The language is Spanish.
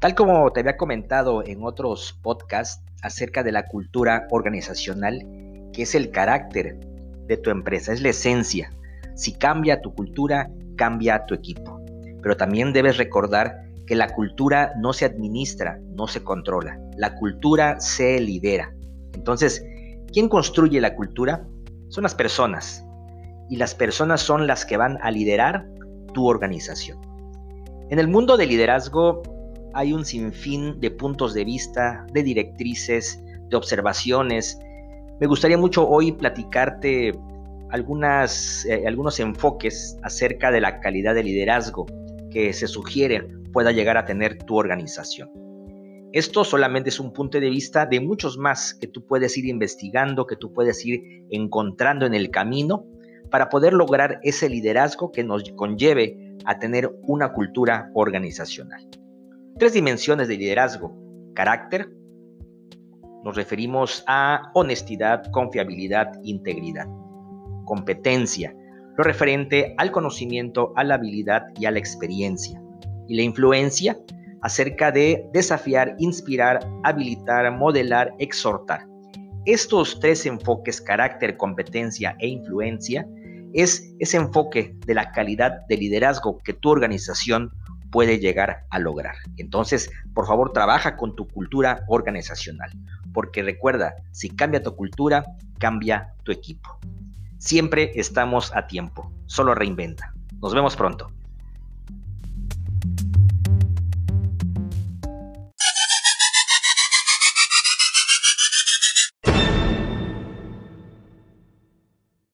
Tal como te había comentado en otros podcasts acerca de la cultura organizacional, que es el carácter de tu empresa, es la esencia. Si cambia tu cultura, cambia tu equipo. Pero también debes recordar que la cultura no se administra, no se controla. La cultura se lidera. Entonces, ¿quién construye la cultura? Son las personas. Y las personas son las que van a liderar tu organización. En el mundo del liderazgo hay un sinfín de puntos de vista, de directrices, de observaciones. Me gustaría mucho hoy platicarte algunas, eh, algunos enfoques acerca de la calidad de liderazgo que se sugiere pueda llegar a tener tu organización. Esto solamente es un punto de vista de muchos más que tú puedes ir investigando, que tú puedes ir encontrando en el camino para poder lograr ese liderazgo que nos conlleve a tener una cultura organizacional. Tres dimensiones de liderazgo. Carácter. Nos referimos a honestidad, confiabilidad, integridad. Competencia. Lo referente al conocimiento, a la habilidad y a la experiencia. Y la influencia acerca de desafiar, inspirar, habilitar, modelar, exhortar. Estos tres enfoques, carácter, competencia e influencia, es ese enfoque de la calidad de liderazgo que tu organización puede llegar a lograr. Entonces, por favor, trabaja con tu cultura organizacional, porque recuerda, si cambia tu cultura, cambia tu equipo. Siempre estamos a tiempo, solo reinventa. Nos vemos pronto.